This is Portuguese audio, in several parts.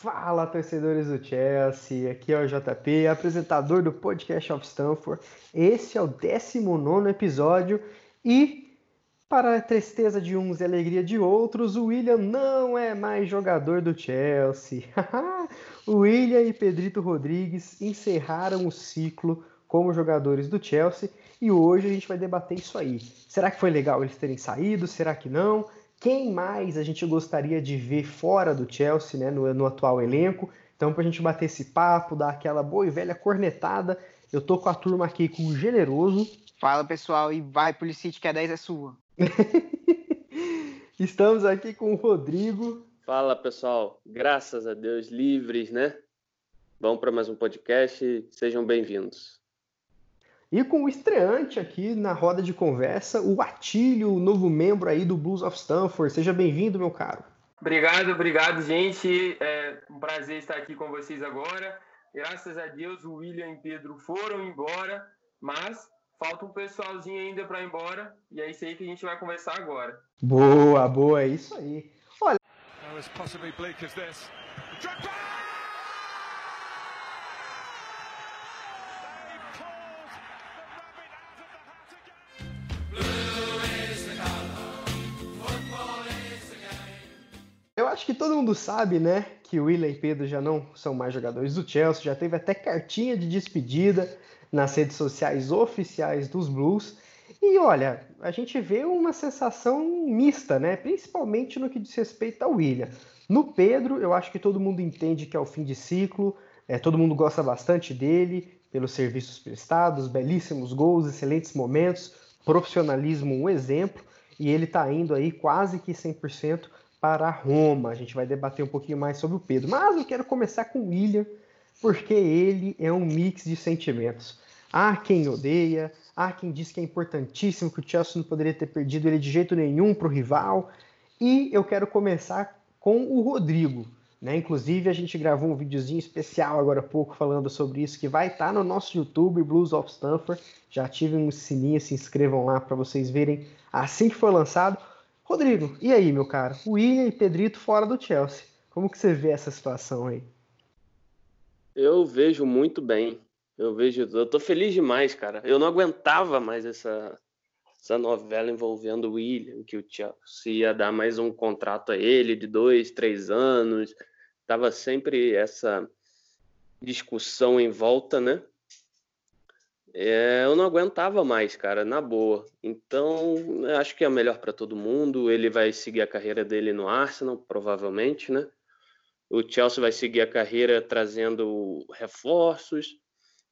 Fala, torcedores do Chelsea. Aqui é o JP, apresentador do Podcast of Stanford. Esse é o 19 episódio e, para a tristeza de uns e alegria de outros, o William não é mais jogador do Chelsea. o William e Pedrito Rodrigues encerraram o ciclo como jogadores do Chelsea e hoje a gente vai debater isso aí. Será que foi legal eles terem saído? Será que não? Quem mais a gente gostaria de ver fora do Chelsea, né, no, no atual elenco? Então, para a gente bater esse papo, dar aquela boa e velha cornetada, eu tô com a turma aqui com o Generoso. Fala pessoal, e vai Pulisic que a 10 é sua. Estamos aqui com o Rodrigo. Fala pessoal, graças a Deus, livres, né? Vamos para mais um podcast, sejam bem-vindos. E com o estreante aqui na roda de conversa, o Atílio, o novo membro aí do Blues of Stanford. Seja bem-vindo, meu caro. Obrigado, obrigado, gente. É um prazer estar aqui com vocês agora. Graças a Deus, o William e Pedro foram embora, mas falta um pessoalzinho ainda para ir embora. E é isso aí que a gente vai conversar agora. Boa, boa, é isso aí. Olha. Acho que todo mundo sabe, né, que o William e Pedro já não são mais jogadores do Chelsea, já teve até cartinha de despedida nas redes sociais oficiais dos Blues. E olha, a gente vê uma sensação mista, né, principalmente no que diz respeito ao William. No Pedro, eu acho que todo mundo entende que é o fim de ciclo, é, todo mundo gosta bastante dele, pelos serviços prestados, belíssimos gols, excelentes momentos, profissionalismo um exemplo, e ele está indo aí quase que 100% para Roma. A gente vai debater um pouquinho mais sobre o Pedro. Mas eu quero começar com o William, porque ele é um mix de sentimentos. Há quem odeia, há quem diz que é importantíssimo, que o Chelsea não poderia ter perdido ele de jeito nenhum para o rival. E eu quero começar com o Rodrigo. Né? Inclusive, a gente gravou um videozinho especial agora há pouco falando sobre isso, que vai estar no nosso YouTube, Blues of Stanford. Já ativem um sininho, se inscrevam lá para vocês verem assim que for lançado. Rodrigo, e aí, meu cara? William e Pedrito fora do Chelsea. Como que você vê essa situação aí? Eu vejo muito bem. Eu vejo, eu tô feliz demais, cara. Eu não aguentava mais essa essa novela envolvendo o William, que o Chelsea ia dar mais um contrato a ele de dois, três anos. Tava sempre essa discussão em volta, né? É, eu não aguentava mais, cara, na boa. Então, acho que é melhor para todo mundo. Ele vai seguir a carreira dele no Arsenal, provavelmente, né? O Chelsea vai seguir a carreira trazendo reforços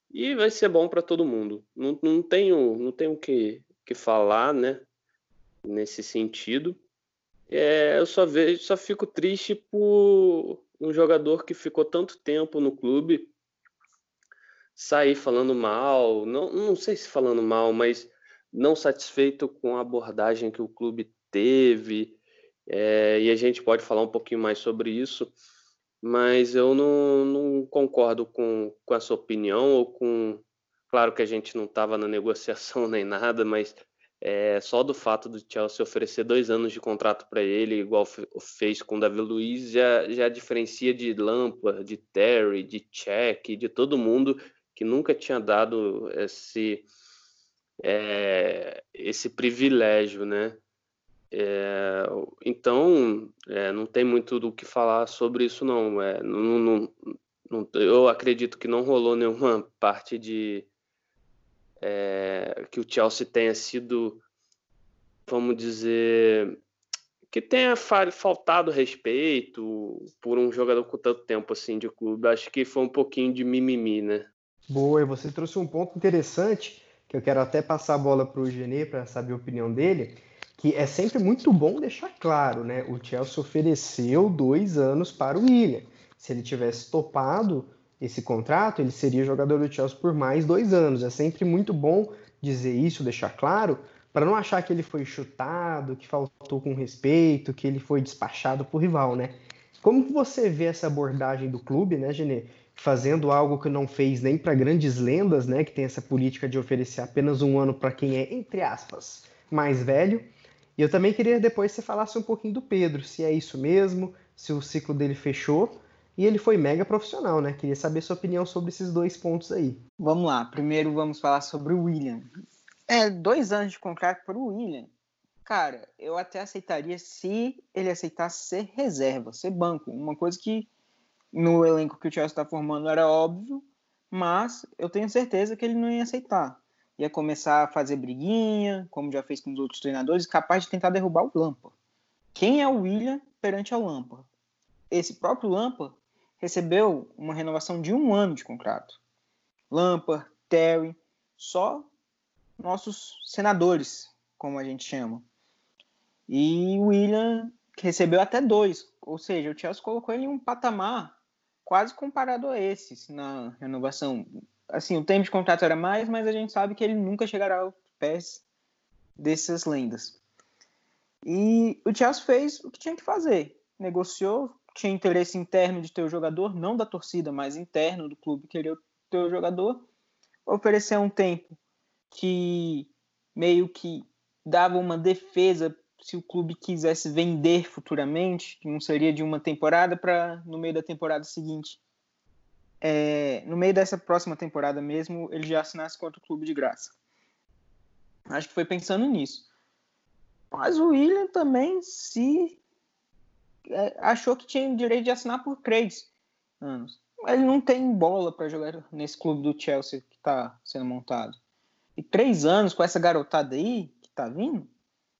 e vai ser bom para todo mundo. Não, não tenho, não tenho que, que falar, né? Nesse sentido. É, eu só vejo, só fico triste por um jogador que ficou tanto tempo no clube sair falando mal, não, não sei se falando mal, mas não satisfeito com a abordagem que o clube teve, é, e a gente pode falar um pouquinho mais sobre isso, mas eu não, não concordo com, com essa opinião, ou com. Claro que a gente não estava na negociação nem nada, mas é, só do fato do Chelsea oferecer dois anos de contrato para ele, igual fez com o Davi Luiz, já, já diferencia de Lampa, de Terry, de Check, de todo mundo que nunca tinha dado esse, é, esse privilégio, né? É, então, é, não tem muito do que falar sobre isso, não. É, não, não, não. Eu acredito que não rolou nenhuma parte de é, que o Chelsea tenha sido, vamos dizer, que tenha faltado respeito por um jogador com tanto tempo assim de clube. Acho que foi um pouquinho de mimimi, né? Boa, e você trouxe um ponto interessante, que eu quero até passar a bola para o Genê para saber a opinião dele, que é sempre muito bom deixar claro, né? O Chelsea ofereceu dois anos para o William. Se ele tivesse topado esse contrato, ele seria jogador do Chelsea por mais dois anos. É sempre muito bom dizer isso, deixar claro, para não achar que ele foi chutado, que faltou com respeito, que ele foi despachado por rival, né? Como você vê essa abordagem do clube, né, Genê? Fazendo algo que não fez nem para grandes lendas, né, que tem essa política de oferecer apenas um ano para quem é, entre aspas, mais velho. E eu também queria depois que você falasse um pouquinho do Pedro, se é isso mesmo, se o ciclo dele fechou. e ele foi mega profissional, né? Queria saber sua opinião sobre esses dois pontos aí. Vamos lá, primeiro vamos falar sobre o William. É, dois anos de contrato para o William. Cara, eu até aceitaria se ele aceitasse ser reserva, ser banco. Uma coisa que no elenco que o Chelsea está formando era óbvio, mas eu tenho certeza que ele não ia aceitar. Ia começar a fazer briguinha, como já fez com os outros treinadores, capaz de tentar derrubar o Lampa. Quem é o William perante ao Lampa? Esse próprio Lampa recebeu uma renovação de um ano de contrato. Lampard, Terry, só nossos senadores, como a gente chama. E o William recebeu até dois, ou seja, o Chelsea colocou ele em um patamar quase comparado a esses na renovação. Assim, o tempo de contrato era mais, mas a gente sabe que ele nunca chegará aos pés dessas lendas. E o Chelsea fez o que tinha que fazer, negociou, tinha interesse interno de ter o jogador, não da torcida, mas interno do clube querer ter o jogador, oferecer um tempo que meio que dava uma defesa se o clube quisesse vender futuramente, que não seria de uma temporada para no meio da temporada seguinte. É, no meio dessa próxima temporada mesmo, ele já assinasse contra o clube de graça. Acho que foi pensando nisso. Mas o William também se é, achou que tinha o direito de assinar por três anos. Ele não tem bola para jogar nesse clube do Chelsea que está sendo montado. E três anos com essa garotada aí que está vindo,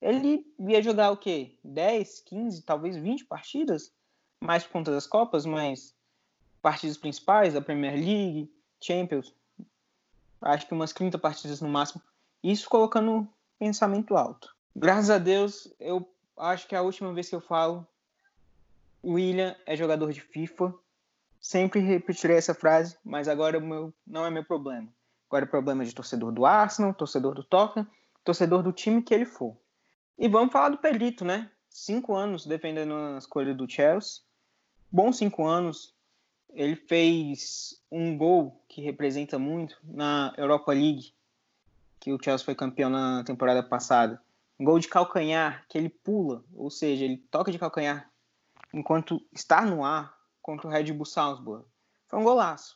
ele ia jogar o quê? 10, 15, talvez 20 partidas? Mais por conta das Copas, mas partidas principais da Premier League, Champions. Acho que umas 30 partidas no máximo. Isso colocando pensamento alto. Graças a Deus, eu acho que é a última vez que eu falo William é jogador de FIFA. Sempre repetirei essa frase, mas agora meu, não é meu problema. Agora é problema de torcedor do Arsenal, torcedor do Tottenham, torcedor do time que ele for. E vamos falar do Pedrito, né? Cinco anos defendendo a escolha do Chelsea. Bons cinco anos. Ele fez um gol que representa muito na Europa League, que o Chelsea foi campeão na temporada passada. Um gol de calcanhar, que ele pula, ou seja, ele toca de calcanhar enquanto está no ar contra o Red Bull Salzburg. Foi um golaço.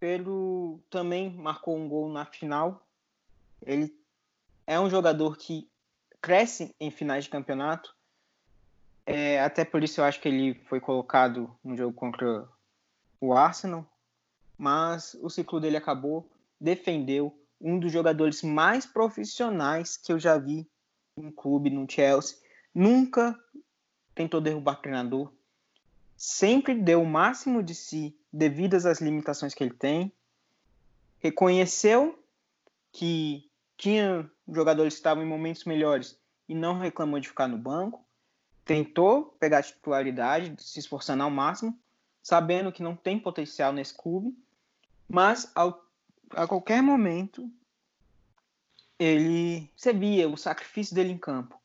Pedro também marcou um gol na final. Ele é um jogador que cresce em finais de campeonato. É, até por isso eu acho que ele foi colocado no jogo contra o Arsenal. Mas o ciclo dele acabou. Defendeu um dos jogadores mais profissionais que eu já vi em clube no Chelsea. Nunca tentou derrubar treinador, sempre deu o máximo de si devido às limitações que ele tem, reconheceu que tinha jogadores que estavam em momentos melhores e não reclamou de ficar no banco, tentou pegar a titularidade, se esforçando ao máximo, sabendo que não tem potencial nesse clube, mas ao, a qualquer momento ele via o sacrifício dele em campo.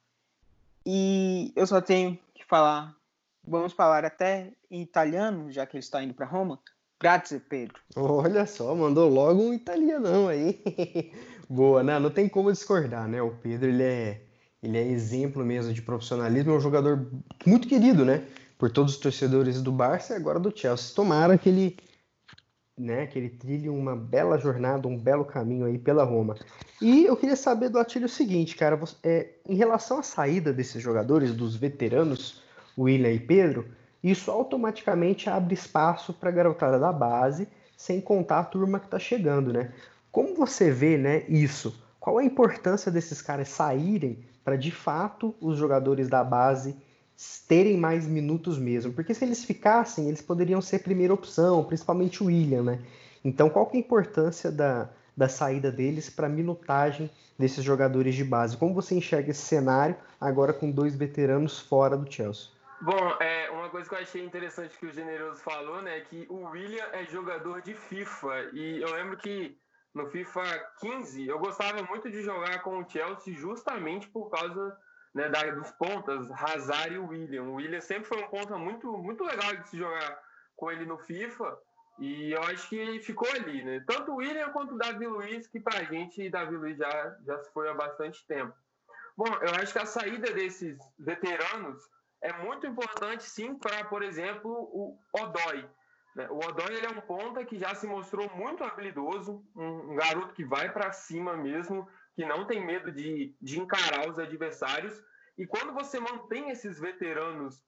E eu só tenho falar, vamos falar até em italiano, já que ele está indo para Roma. Grazie, Pedro. Olha só, mandou logo um italianão aí. Boa, né? Não tem como discordar, né? O Pedro, ele é, ele é exemplo mesmo de profissionalismo, é um jogador muito querido, né? Por todos os torcedores do Barça e agora do Chelsea. Tomara que ele, né, que ele trilhe uma bela jornada, um belo caminho aí pela Roma. E eu queria saber do Atílio o seguinte, cara, é, em relação à saída desses jogadores, dos veteranos, William e Pedro, isso automaticamente abre espaço para a garotada da base, sem contar a turma que está chegando, né? Como você vê né, isso? Qual a importância desses caras saírem para de fato os jogadores da base terem mais minutos mesmo? Porque se eles ficassem, eles poderiam ser primeira opção, principalmente o William, né? Então, qual que é a importância da, da saída deles para a minutagem desses jogadores de base? Como você enxerga esse cenário agora com dois veteranos fora do Chelsea? Bom, é, uma coisa que eu achei interessante que o Generoso falou, né, é que o William é jogador de FIFA. E eu lembro que no FIFA 15 eu gostava muito de jogar com o Chelsea justamente por causa né, da, dos pontas, Hazard e William. O William sempre foi um ponta muito, muito legal de se jogar com ele no FIFA. E eu acho que ele ficou ali, né? Tanto o William quanto o Davi Luiz, que pra gente, Davi Luiz já, já se foi há bastante tempo. Bom, eu acho que a saída desses veteranos é muito importante, sim, para, por exemplo, o Odói. Né? O Odoi ele é um ponta que já se mostrou muito habilidoso, um, garoto que vai para cima mesmo, que não tem medo de, de encarar os adversários. E quando você mantém esses veteranos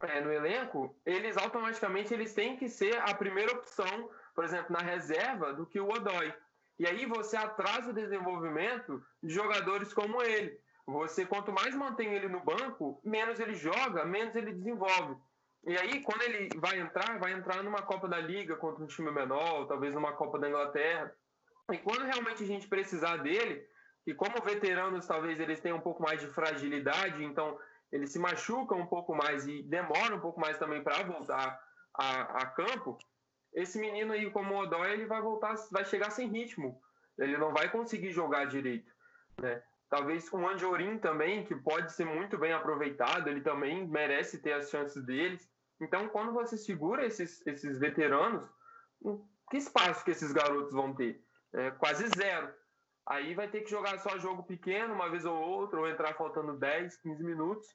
é, no elenco, eles automaticamente eles têm que ser a primeira opção, por exemplo, na reserva do que o Odoi. E aí você atrasa o desenvolvimento de jogadores como ele. Você, quanto mais mantém ele no banco, menos ele joga, menos ele desenvolve. E aí, quando ele vai entrar, vai entrar numa Copa da Liga contra um time menor, talvez numa Copa da Inglaterra. E quando realmente a gente precisar dele, e como veteranos talvez eles tenham um pouco mais de fragilidade, então eles se machucam um pouco mais e demoram um pouco mais também para voltar a, a, campo, esse menino aí como o Odói, ele vai voltar, vai chegar sem ritmo. Ele não vai conseguir jogar direito, né? Talvez com o Anjorin também, que pode ser muito bem aproveitado, ele também merece ter as chances deles. Então, quando você segura esses, esses veteranos, que espaço que esses garotos vão ter? É, quase zero. Aí vai ter que jogar só jogo pequeno, uma vez ou outra, ou entrar faltando 10, 15 minutos.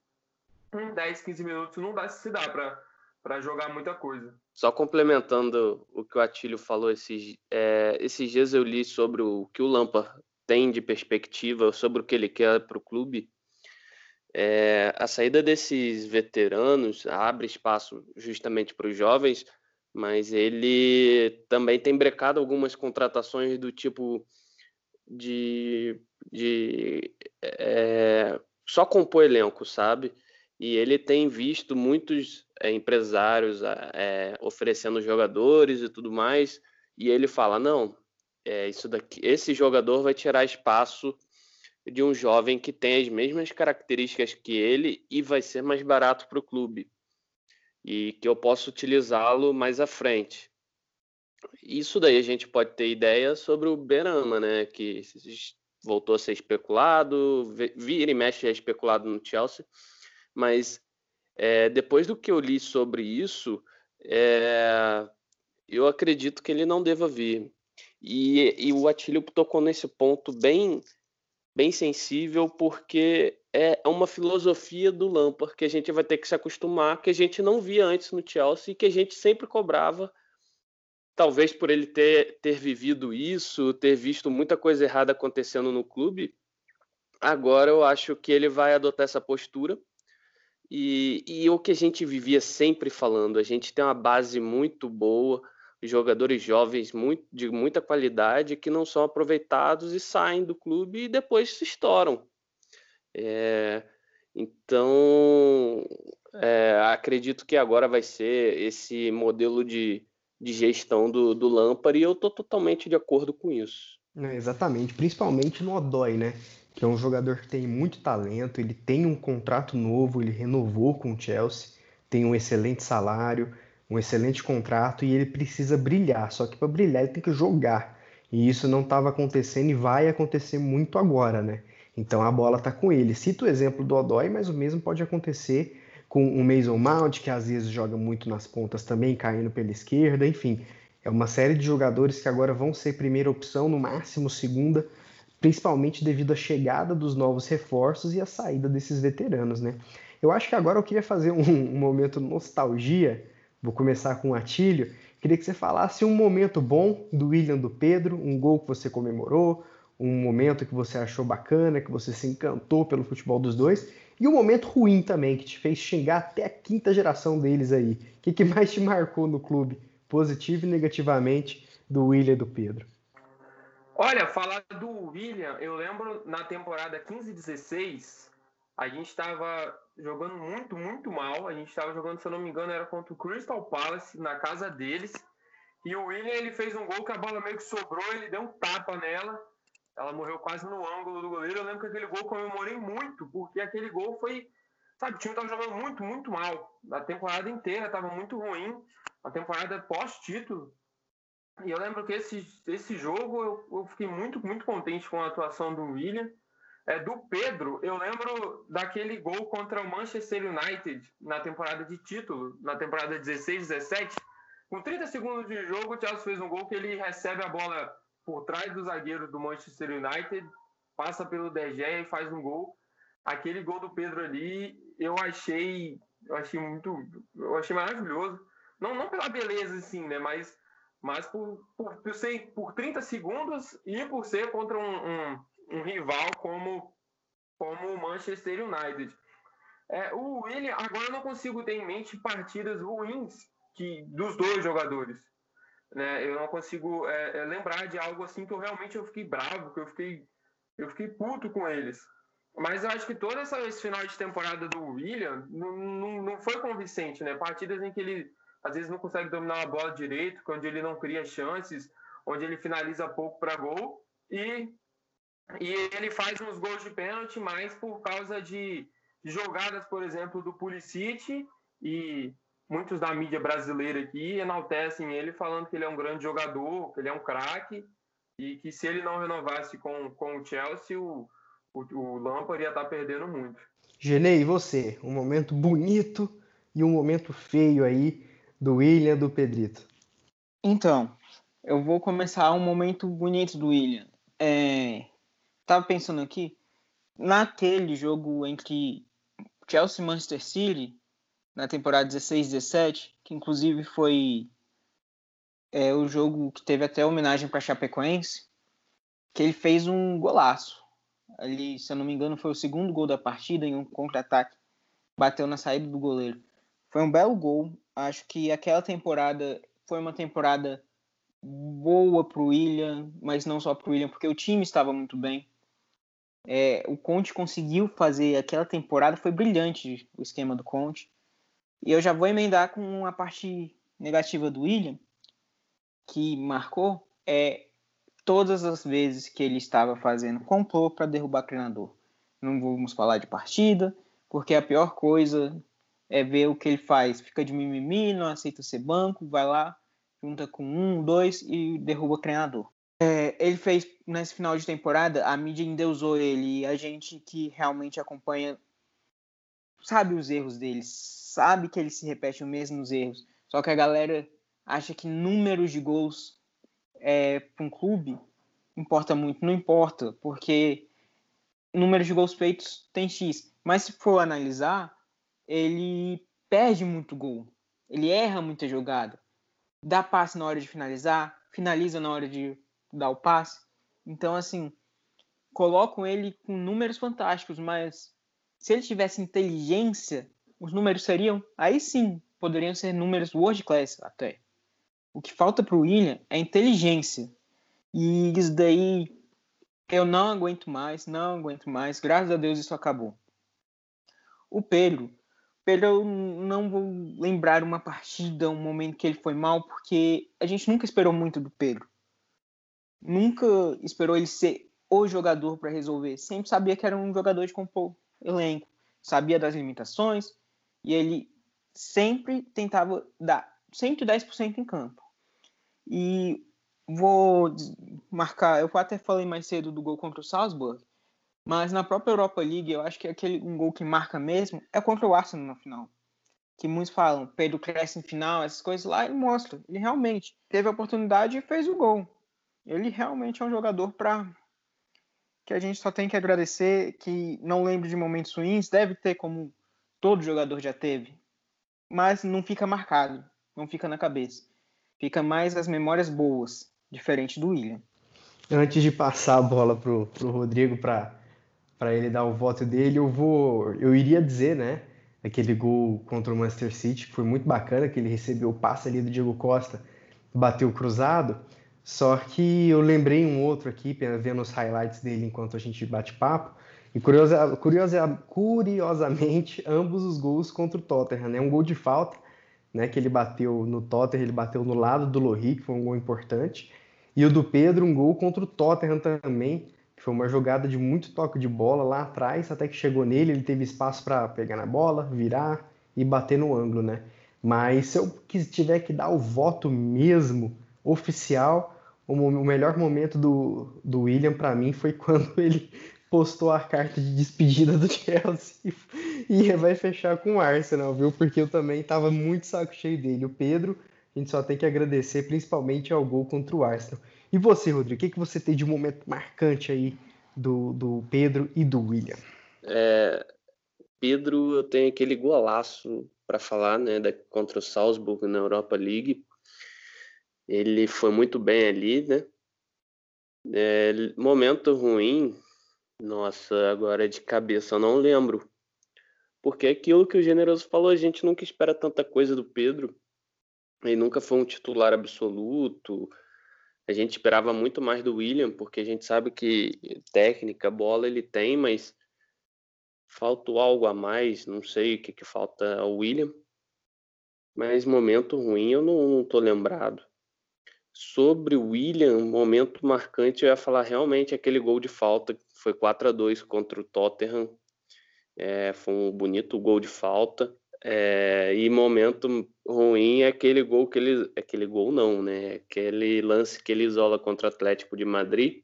Em 10, 15 minutos não dá se dá para jogar muita coisa. Só complementando o que o Atílio falou, esses, é, esses dias eu li sobre o que o Lampard tem de perspectiva, sobre o que ele quer para o clube. É, a saída desses veteranos abre espaço justamente para os jovens, mas ele também tem brecado algumas contratações do tipo de, de é, só compor elenco, sabe? E ele tem visto muitos é, empresários é, oferecendo jogadores e tudo mais, e ele fala: não, é, isso daqui, esse jogador vai tirar espaço de um jovem que tem as mesmas características que ele e vai ser mais barato para o clube e que eu posso utilizá-lo mais à frente. Isso daí a gente pode ter ideia sobre o Berama, né? Que voltou a ser especulado, vira e mexe é especulado no Chelsea, mas é, depois do que eu li sobre isso, é, eu acredito que ele não deva vir. E, e o Atílio tocou nesse ponto bem bem sensível, porque é uma filosofia do Lampard que a gente vai ter que se acostumar, que a gente não via antes no Chelsea e que a gente sempre cobrava, talvez por ele ter, ter vivido isso, ter visto muita coisa errada acontecendo no clube. Agora eu acho que ele vai adotar essa postura. E, e o que a gente vivia sempre falando, a gente tem uma base muito boa, jogadores jovens muito, de muita qualidade que não são aproveitados e saem do clube e depois se estouram. É, então, é, acredito que agora vai ser esse modelo de, de gestão do, do Lampard e eu estou totalmente de acordo com isso. É, exatamente, principalmente no Odói, né? Que é um jogador que tem muito talento, ele tem um contrato novo, ele renovou com o Chelsea, tem um excelente salário, um excelente contrato e ele precisa brilhar. Só que para brilhar ele tem que jogar. E isso não estava acontecendo e vai acontecer muito agora, né? Então a bola está com ele. Cito o exemplo do Odói, mas o mesmo pode acontecer com o Mason Mount, que às vezes joga muito nas pontas também, caindo pela esquerda, enfim. É uma série de jogadores que agora vão ser primeira opção, no máximo segunda, principalmente devido à chegada dos novos reforços e à saída desses veteranos, né? Eu acho que agora eu queria fazer um, um momento nostalgia Vou começar com o Atílio. Queria que você falasse um momento bom do William do Pedro, um gol que você comemorou, um momento que você achou bacana, que você se encantou pelo futebol dos dois, e um momento ruim também, que te fez xingar até a quinta geração deles aí. O que, que mais te marcou no clube, positivo e negativamente, do William e do Pedro? Olha, falar do William, eu lembro na temporada 15-16, a gente estava jogando muito, muito mal. A gente estava jogando, se eu não me engano, era contra o Crystal Palace, na casa deles. E o William, ele fez um gol que a bola meio que sobrou, ele deu um tapa nela. Ela morreu quase no ângulo do goleiro. Eu lembro que aquele gol comemorei muito, porque aquele gol foi. Sabe, o time estava jogando muito, muito mal. A temporada inteira estava muito ruim. A temporada pós-título. E eu lembro que esse, esse jogo eu, eu fiquei muito, muito contente com a atuação do William. É, do Pedro, eu lembro daquele gol contra o Manchester United na temporada de título, na temporada 16-17. Com 30 segundos de jogo, o Chelsea fez um gol que ele recebe a bola por trás do zagueiro do Manchester United, passa pelo Gea e faz um gol. Aquele gol do Pedro ali, eu achei, eu achei muito, eu achei maravilhoso, não, não pela beleza, assim, né? Mas, mas por, por, por, ser, por 30 segundos e por ser contra um, um, um rival como, como o Manchester United. É, o William, agora eu não consigo ter em mente partidas ruins que, dos dois jogadores. Né? Eu não consigo é, é, lembrar de algo assim que eu realmente eu fiquei bravo, que eu fiquei, eu fiquei puto com eles. Mas eu acho que todo essa, esse final de temporada do William não, não, não foi convincente, né? Partidas em que ele às vezes não consegue dominar a bola direito, onde ele não cria chances, onde ele finaliza pouco para gol e, e ele faz uns gols de pênalti mais por causa de jogadas, por exemplo, do Pulisic e muitos da mídia brasileira aqui enaltecem ele falando que ele é um grande jogador, que ele é um craque e que se ele não renovasse com, com o Chelsea, o, o, o Lampard ia estar tá perdendo muito. Genei, e você? Um momento bonito e um momento feio aí do William do Pedrito. Então, eu vou começar um momento bonito do William. É, tava pensando aqui, naquele jogo entre Chelsea e Manchester City, na temporada 16-17, que inclusive foi é, o jogo que teve até homenagem para Chapecoense, que ele fez um golaço. Ali, se eu não me engano, foi o segundo gol da partida em um contra-ataque. Bateu na saída do goleiro. Foi um belo gol. Acho que aquela temporada foi uma temporada boa para o William, mas não só para o William, porque o time estava muito bem. É, o Conte conseguiu fazer aquela temporada, foi brilhante o esquema do Conte. E eu já vou emendar com a parte negativa do William, que marcou, é todas as vezes que ele estava fazendo complô para derrubar treinador. Não vamos falar de partida, porque a pior coisa é ver o que ele faz. Fica de mimimi, não aceita ser banco, vai lá, junta com um, dois e derruba o treinador. É, ele fez nesse final de temporada, a mídia endeusou ele e a gente que realmente acompanha sabe os erros dele, sabe que ele se repete os mesmos erros. Só que a galera acha que números de gols é, para um clube importa muito. Não importa, porque números de gols feitos tem X. Mas se for analisar, ele perde muito gol. Ele erra muita jogada. Dá passe na hora de finalizar, finaliza na hora de dar o passe. Então, assim, colocam ele com números fantásticos, mas se ele tivesse inteligência, os números seriam, aí sim, poderiam ser números world class até. O que falta para o William é inteligência. E isso daí eu não aguento mais, não aguento mais. Graças a Deus isso acabou. O Pedro, Pedro eu não vou lembrar uma partida, um momento que ele foi mal, porque a gente nunca esperou muito do Pedro nunca esperou ele ser o jogador para resolver. Sempre sabia que era um jogador de compor elenco, sabia das limitações e ele sempre tentava dar 110% em campo. E vou marcar, eu até falei mais cedo do gol contra o Salzburg, mas na própria Europa League eu acho que aquele um gol que marca mesmo é contra o Arsenal na final. Que muitos falam, Pedro cresce em final, essas coisas lá, ele mostra. Ele realmente teve a oportunidade e fez o gol ele realmente é um jogador para que a gente só tem que agradecer, que não lembro de momentos ruins, deve ter como todo jogador já teve, mas não fica marcado, não fica na cabeça. Fica mais as memórias boas, diferente do William. Antes de passar a bola pro, pro Rodrigo para ele dar o voto dele, eu vou, eu iria dizer, né, aquele gol contra o Manchester City foi muito bacana, que ele recebeu o passe ali do Diego Costa, bateu cruzado. Só que eu lembrei um outro aqui, vendo os highlights dele enquanto a gente bate papo. E curiosa, curiosa, curiosamente, ambos os gols contra o Tottenham, né? Um gol de falta, né? Que ele bateu no Tottenham, ele bateu no lado do Lohri, que foi um gol importante. E o do Pedro, um gol contra o Tottenham também, que foi uma jogada de muito toque de bola lá atrás, até que chegou nele, ele teve espaço para pegar na bola, virar e bater no ângulo, né? Mas se eu tiver que dar o voto mesmo oficial, o, melhor momento do, do William para mim foi quando ele postou a carta de despedida do Chelsea e vai fechar com o Arsenal, viu? Porque eu também tava muito saco cheio dele. O Pedro, a gente só tem que agradecer principalmente ao gol contra o Arsenal. E você, Rodrigo, o que, que você tem de momento marcante aí do, do Pedro e do William? É, Pedro, eu tenho aquele golaço para falar, né, da, contra o Salzburg na Europa League. Ele foi muito bem ali, né? É, momento ruim, nossa, agora de cabeça eu não lembro. Porque é aquilo que o Generoso falou, a gente nunca espera tanta coisa do Pedro. Ele nunca foi um titular absoluto. A gente esperava muito mais do William, porque a gente sabe que técnica, bola ele tem, mas faltou algo a mais. Não sei o que, que falta ao William. Mas momento ruim eu não, não tô lembrado. Sobre o William, momento marcante, eu ia falar realmente aquele gol de falta, foi 4 a 2 contra o Tottenham. É, foi um bonito gol de falta. É, e momento ruim é aquele gol que ele. Aquele gol não, né? Aquele lance que ele isola contra o Atlético de Madrid.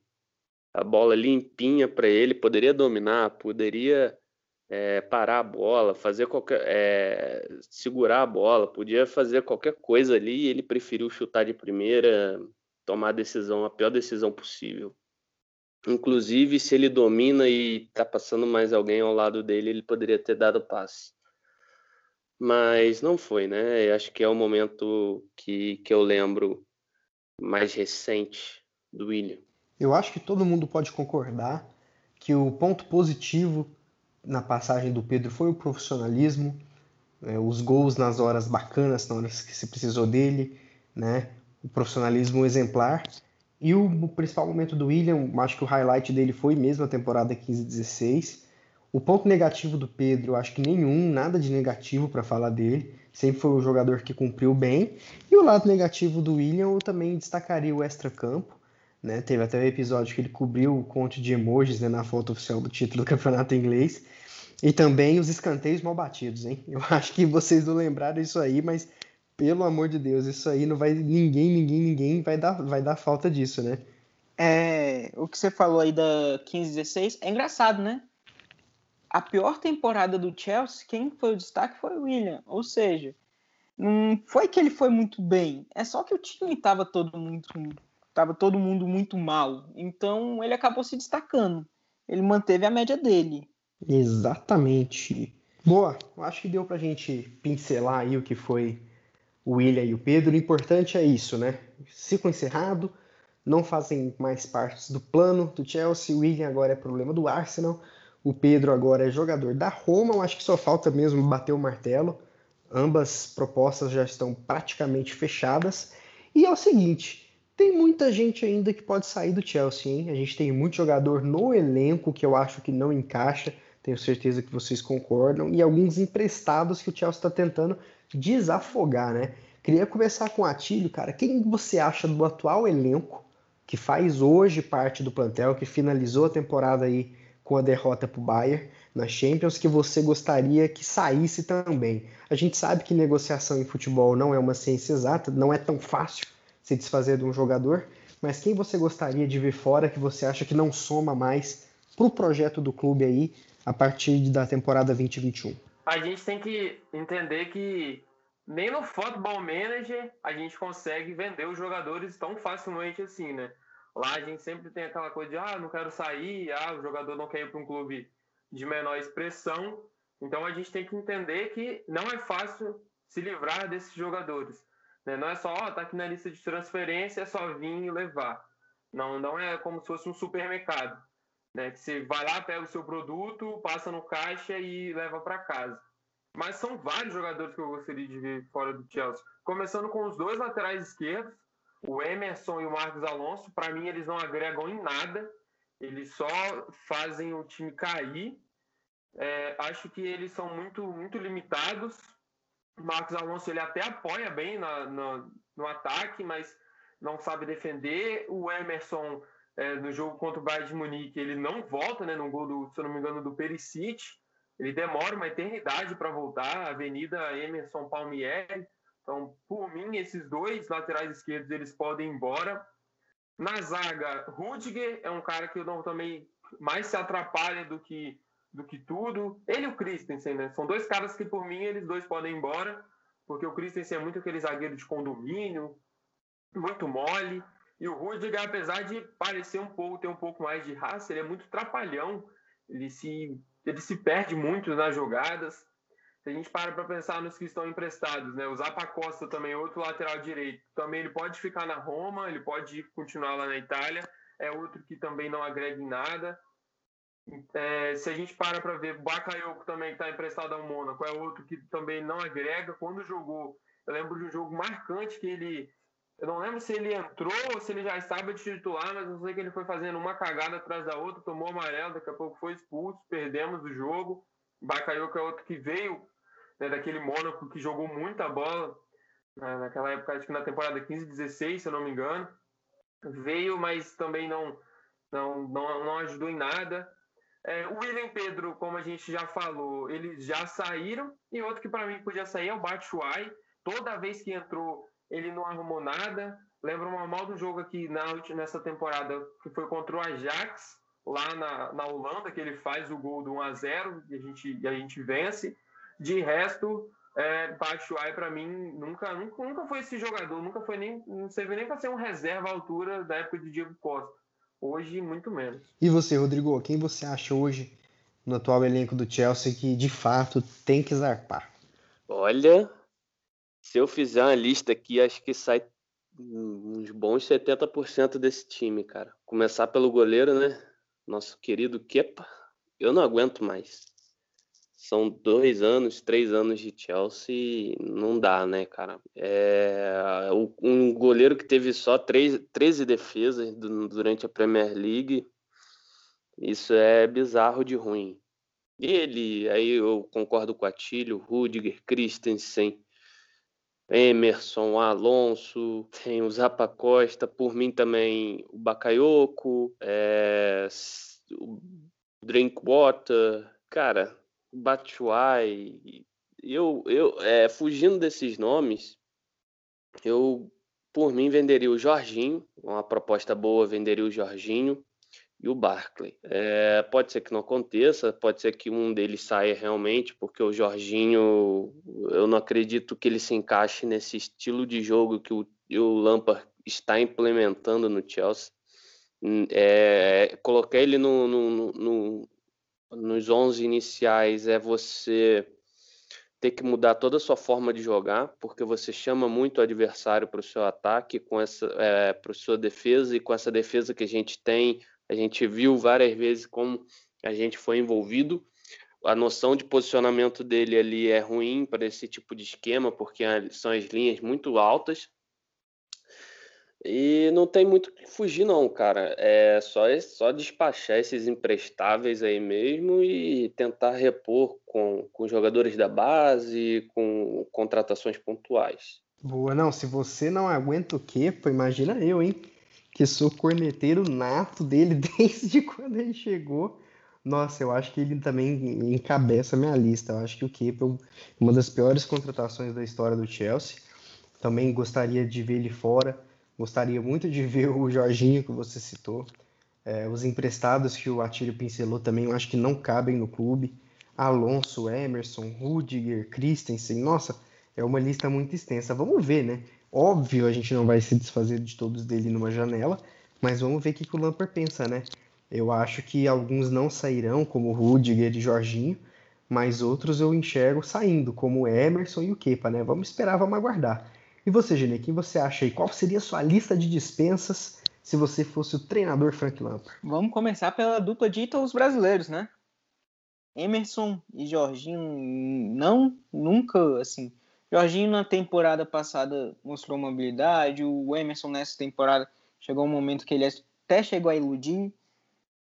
A bola limpinha para ele, poderia dominar, poderia é, parar a bola, fazer qualquer. É, segurar a bola, podia fazer qualquer coisa ali e ele preferiu chutar de primeira, tomar a decisão, a pior decisão possível. Inclusive, se ele domina e tá passando mais alguém ao lado dele, ele poderia ter dado passe. Mas não foi, né? Eu acho que é o momento que, que eu lembro mais recente do William. Eu acho que todo mundo pode concordar que o ponto positivo na passagem do Pedro foi o profissionalismo, né, os gols nas horas bacanas, nas horas que se precisou dele, né, o profissionalismo exemplar. E o, o principal momento do William, acho que o highlight dele foi mesmo a temporada 15-16. O ponto negativo do Pedro, acho que nenhum, nada de negativo para falar dele. Sempre foi um jogador que cumpriu bem. E o lado negativo do William, eu também destacaria o extra-campo. Né? Teve até um episódio que ele cobriu o conte de emojis né, na foto oficial do título do campeonato inglês. E também os escanteios mal batidos, hein? Eu acho que vocês não lembraram isso aí, mas pelo amor de Deus, isso aí não vai. Ninguém, ninguém, ninguém vai dar, vai dar falta disso, né? É, o que você falou aí da 15-16 é engraçado, né? A pior temporada do Chelsea, quem foi o destaque foi o William. Ou seja, não foi que ele foi muito bem, é só que o time estava todo muito tava todo mundo muito mal. Então ele acabou se destacando. Ele manteve a média dele. Exatamente. Boa, acho que deu pra gente pincelar aí o que foi o William e o Pedro. O importante é isso, né? Ciclo encerrado, não fazem mais parte do plano do Chelsea. O William agora é problema do Arsenal. O Pedro agora é jogador da Roma. Eu acho que só falta mesmo bater o martelo. Ambas propostas já estão praticamente fechadas. E é o seguinte: tem muita gente ainda que pode sair do Chelsea, hein? A gente tem muito jogador no elenco que eu acho que não encaixa tenho certeza que vocês concordam, e alguns emprestados que o Chelsea está tentando desafogar, né? Queria começar com o Atílio, cara. Quem você acha do atual elenco que faz hoje parte do plantel, que finalizou a temporada aí com a derrota para o Bayern na Champions, que você gostaria que saísse também? A gente sabe que negociação em futebol não é uma ciência exata, não é tão fácil se desfazer de um jogador, mas quem você gostaria de ver fora que você acha que não soma mais para o projeto do clube aí a partir da temporada 2021? A gente tem que entender que nem no Football Manager a gente consegue vender os jogadores tão facilmente assim, né? Lá a gente sempre tem aquela coisa de, ah, não quero sair, ah, o jogador não quer ir para um clube de menor expressão. Então a gente tem que entender que não é fácil se livrar desses jogadores. Né? Não é só, ó, tá aqui na lista de transferência, é só vir e levar. Não, não é como se fosse um supermercado. Né? Que você vai lá, pega o seu produto, passa no caixa e leva para casa. Mas são vários jogadores que eu gostaria de ver fora do Chelsea. Começando com os dois laterais esquerdos, o Emerson e o Marcos Alonso. Para mim, eles não agregam em nada. Eles só fazem o time cair. É, acho que eles são muito, muito limitados. Marcos Alonso ele até apoia bem na, na, no ataque, mas não sabe defender. O Emerson é, no jogo contra o Bayern de Munique, ele não volta, né, no gol, do, se eu não me engano, do Perisic. Ele demora uma eternidade para voltar, Avenida Emerson Palmieri. Então, por mim, esses dois laterais esquerdos, eles podem ir embora. Na zaga, Rudiger é um cara que eu não também mais se atrapalha do que do que tudo. Ele e o Christensen, né? São dois caras que, por mim, eles dois podem ir embora, porque o Christensen é muito aquele zagueiro de condomínio, muito mole. E o Rudiger, apesar de parecer um pouco, ter um pouco mais de raça, ele é muito trapalhão. Ele se, ele se perde muito nas jogadas. se a gente para para pensar nos que estão emprestados, né? O Zapa Costa também, outro lateral direito, também ele pode ficar na Roma, ele pode continuar lá na Itália, é outro que também não agrega em nada. É, se a gente para para ver, Bakayoko também está emprestado ao Mônaco, é outro que também não agrega. Quando jogou, eu lembro de um jogo marcante que ele, eu não lembro se ele entrou ou se ele já estava de titular, mas eu sei que ele foi fazendo uma cagada atrás da outra, tomou amarelo, daqui a pouco foi expulso, perdemos o jogo. Bakayoko é outro que veio né, daquele Mônaco que jogou muita bola né, naquela época, acho que na temporada 15, 16, se eu não me engano. Veio, mas também não, não, não, não ajudou em nada. É, o William Pedro, como a gente já falou, eles já saíram. E outro que para mim podia sair é o Batshuayi. Toda vez que entrou, ele não arrumou nada. Lembro mal do jogo aqui na, nessa temporada, que foi contra o Ajax, lá na, na Holanda, que ele faz o gol do 1 a 0 e a gente, e a gente vence. De resto, é, Batshuayi para mim nunca, nunca, nunca foi esse jogador, nunca foi nem, não serve nem para ser um reserva à altura da época de Diego Costa. Hoje, muito menos. E você, Rodrigo, quem você acha hoje no atual elenco do Chelsea que de fato tem que zarpar? Olha, se eu fizer uma lista aqui, acho que sai uns bons 70% desse time, cara. Começar pelo goleiro, né? Nosso querido Kepa. Eu não aguento mais são dois anos, três anos de Chelsea, não dá, né, cara? É, um goleiro que teve só três, 13 defesas durante a Premier League, isso é bizarro de ruim. Ele, aí eu concordo com o Atílio, Rudiger, Christensen, Emerson, Alonso, tem o Zapa Costa, por mim também o Bakayoko, é, o Drinkwater, cara, Batshuayi, eu, eu é, fugindo desses nomes, eu por mim venderia o Jorginho, uma proposta boa, venderia o Jorginho e o Barkley. É, pode ser que não aconteça, pode ser que um deles saia realmente, porque o Jorginho, eu não acredito que ele se encaixe nesse estilo de jogo que o, o Lampard está implementando no Chelsea. É, colocar ele no, no, no, nos 11 iniciais é você ter que mudar toda a sua forma de jogar, porque você chama muito o adversário para o seu ataque, com essa é, para sua defesa e com essa defesa que a gente tem, a gente viu várias vezes como a gente foi envolvido. A noção de posicionamento dele ali é ruim para esse tipo de esquema, porque são as linhas muito altas e não tem muito que fugir, não, cara. É só, só despachar esses emprestáveis aí mesmo e tentar repor com, com jogadores da base, com contratações pontuais. Boa, não. Se você não aguenta o? Pô, imagina eu, hein? Que sou corneteiro nato dele desde quando ele chegou. Nossa, eu acho que ele também encabeça a minha lista. Eu acho que o Kepa é uma das piores contratações da história do Chelsea. Também gostaria de ver ele fora Gostaria muito de ver o Jorginho que você citou. É, os emprestados que o Atílio pincelou também, eu acho que não cabem no clube. Alonso, Emerson, Rudiger, Christensen. Nossa, é uma lista muito extensa. Vamos ver, né? Óbvio, a gente não vai se desfazer de todos dele numa janela, mas vamos ver o que, que o Lampard pensa, né? Eu acho que alguns não sairão, como Rudiger e Jorginho, mas outros eu enxergo saindo, como Emerson e o Kepa, né? Vamos esperar, vamos aguardar. E você, Gene, quem você acha aí? Qual seria a sua lista de dispensas se você fosse o treinador Frank Lampard? Vamos começar pela dupla de ídolos brasileiros, né? Emerson e Jorginho não, nunca, assim... Jorginho na temporada passada mostrou uma habilidade, o Emerson nessa temporada chegou um momento que ele até chegou a iludir,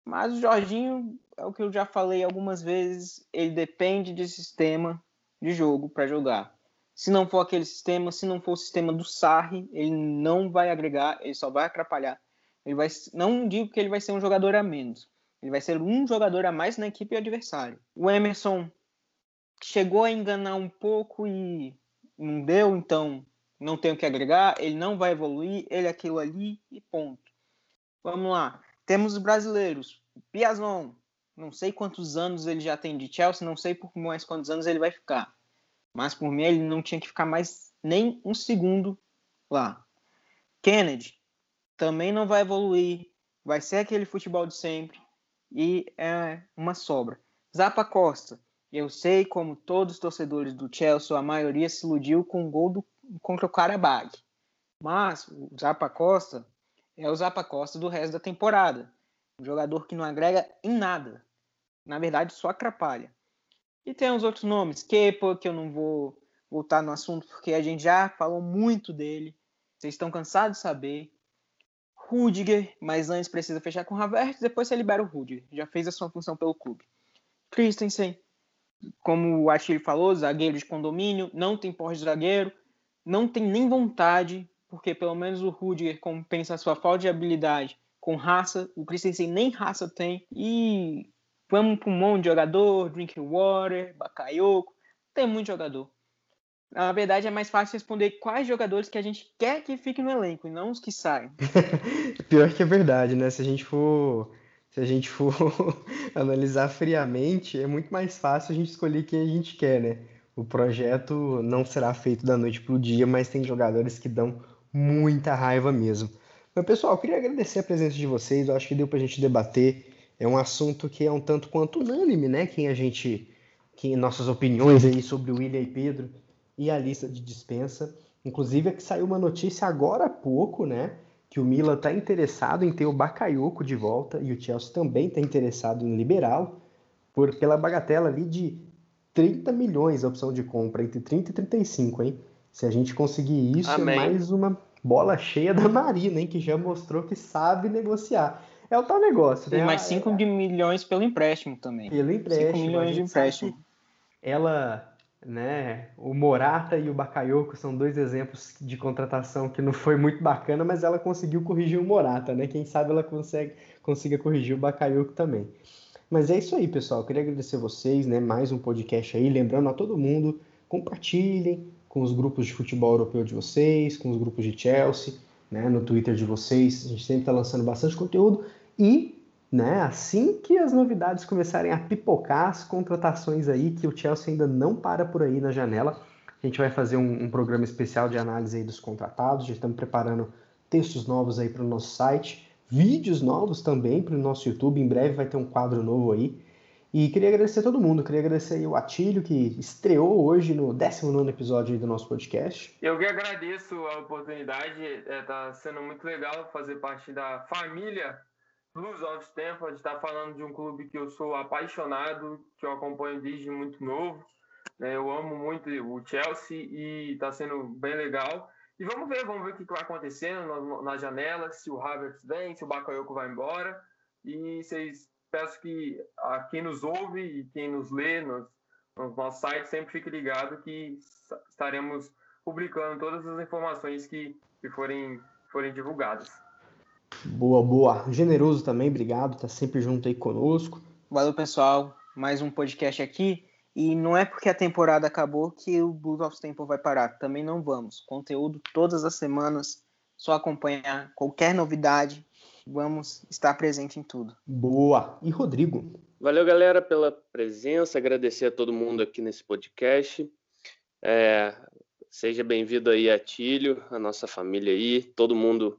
mas o Jorginho, é o que eu já falei algumas vezes, ele depende de sistema de jogo para jogar. Se não for aquele sistema, se não for o sistema do Sarri, ele não vai agregar, ele só vai atrapalhar. Ele vai, não digo que ele vai ser um jogador a menos, ele vai ser um jogador a mais na equipe adversária. O Emerson chegou a enganar um pouco e não deu, então não tem o que agregar, ele não vai evoluir, ele é aquilo ali e ponto. Vamos lá. Temos os brasileiros. Piazon, não sei quantos anos ele já tem de Chelsea, não sei por mais quantos anos ele vai ficar. Mas por mim ele não tinha que ficar mais nem um segundo lá. Kennedy também não vai evoluir, vai ser aquele futebol de sempre e é uma sobra. Zapa Costa Eu sei como todos os torcedores do Chelsea, a maioria se iludiu com o gol do, contra o Karabag. Mas o Zapa Costa é o Zapa Costa do resto da temporada. Um jogador que não agrega em nada. Na verdade, só atrapalha. E tem os outros nomes, Kepa, que eu não vou voltar no assunto porque a gente já falou muito dele. Vocês estão cansados de saber. Rudiger, mas antes precisa fechar com o Havertz, depois você libera o Rudiger. Já fez a sua função pelo clube. Christensen, como o Achille falou, zagueiro de condomínio, não tem porte de zagueiro, não tem nem vontade, porque pelo menos o Rudiger compensa a sua falta de habilidade com raça, o Christensen nem raça tem, e vamos para um monte de jogador, Drinkwater, Bakayoko, tem muito jogador. Na verdade, é mais fácil responder quais jogadores que a gente quer que fiquem no elenco e não os que saem. Pior que é verdade, né? Se a gente for, se a gente for analisar friamente, é muito mais fácil a gente escolher quem a gente quer, né? O projeto não será feito da noite para o dia, mas tem jogadores que dão muita raiva mesmo. Mas, pessoal, eu queria agradecer a presença de vocês. Eu acho que deu para a gente debater. É um assunto que é um tanto quanto unânime, né? Quem a gente, quem nossas opiniões aí sobre o William e Pedro e a lista de dispensa. Inclusive, é que saiu uma notícia agora há pouco, né? Que o Milan está interessado em ter o Bakayoko de volta e o Chelsea também está interessado em liberá-lo por pela bagatela ali de 30 milhões a opção de compra, entre 30 e 35, hein? Se a gente conseguir isso, é Amém. é mais uma bola cheia da Marina, hein? Que já mostrou que sabe negociar. É o tal negócio, né? Tem mais 5 é... milhões pelo empréstimo também. Pelo empréstimo. 5 milhões de empréstimo. Ela né? O Morata e o Bakayoko são dois exemplos de contratação que não foi muito bacana, mas ela conseguiu corrigir o Morata, né? Quem sabe ela consegue consiga corrigir o Bakayoko também. Mas é isso aí, pessoal. Eu queria agradecer vocês, né? Mais um podcast aí, lembrando a todo mundo, compartilhem com os grupos de futebol europeu de vocês, com os grupos de Chelsea, né? No Twitter de vocês, a gente sempre está lançando bastante conteúdo e né? Assim que as novidades começarem a pipocar, as contratações aí, que o Chelsea ainda não para por aí na janela. A gente vai fazer um, um programa especial de análise aí dos contratados, já estamos preparando textos novos aí para o nosso site, vídeos novos também para o nosso YouTube, em breve vai ter um quadro novo aí. E queria agradecer a todo mundo, queria agradecer o Atílio, que estreou hoje no 19 episódio do nosso podcast. Eu que agradeço a oportunidade, está é, sendo muito legal fazer parte da família Blues of Stanford está falando de um clube que eu sou apaixonado, que eu acompanho desde muito novo. Né? Eu amo muito o Chelsea e está sendo bem legal. E vamos ver, vamos ver o que vai acontecendo na, janela, se o Havertz vem, se o Bakayoko vai embora. E vocês peço que a quem nos ouve e quem nos lê nos, nos nossos sites sempre fique ligado que estaremos publicando todas as informações que, que forem, forem divulgadas. Boa, boa. Generoso também, obrigado, tá sempre junto aí conosco. Valeu, pessoal. Mais um podcast aqui. E não é porque a temporada acabou que o Blues of Temple vai parar. Também não vamos. Conteúdo todas as semanas. Só acompanhar qualquer novidade. Vamos estar presente em tudo. Boa. E Rodrigo? Valeu, galera, pela presença. Agradecer a todo mundo aqui nesse podcast. É, seja bem-vindo aí, Atílio, a nossa família aí, todo mundo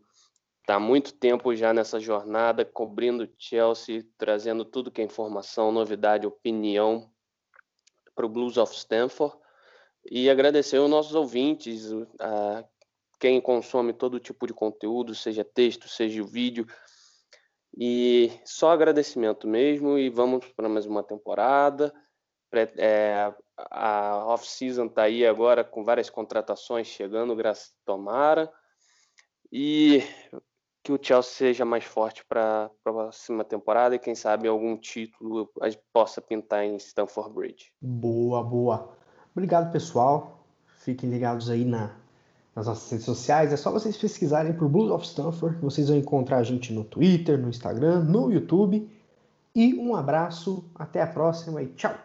Está muito tempo já nessa jornada, cobrindo Chelsea, trazendo tudo que é informação, novidade, opinião para o Blues of Stanford. E agradecer aos nossos ouvintes, a quem consome todo tipo de conteúdo, seja texto, seja vídeo. E só agradecimento mesmo. E vamos para mais uma temporada. É, a off-season está aí agora com várias contratações chegando, graças a Tomara. E que o Chelsea seja mais forte para a próxima temporada e quem sabe algum título a gente possa pintar em Stamford Bridge. Boa, boa. Obrigado, pessoal. Fiquem ligados aí na, nas nossas redes sociais. É só vocês pesquisarem por Blues of Stanford. Vocês vão encontrar a gente no Twitter, no Instagram, no YouTube. E um abraço, até a próxima e tchau.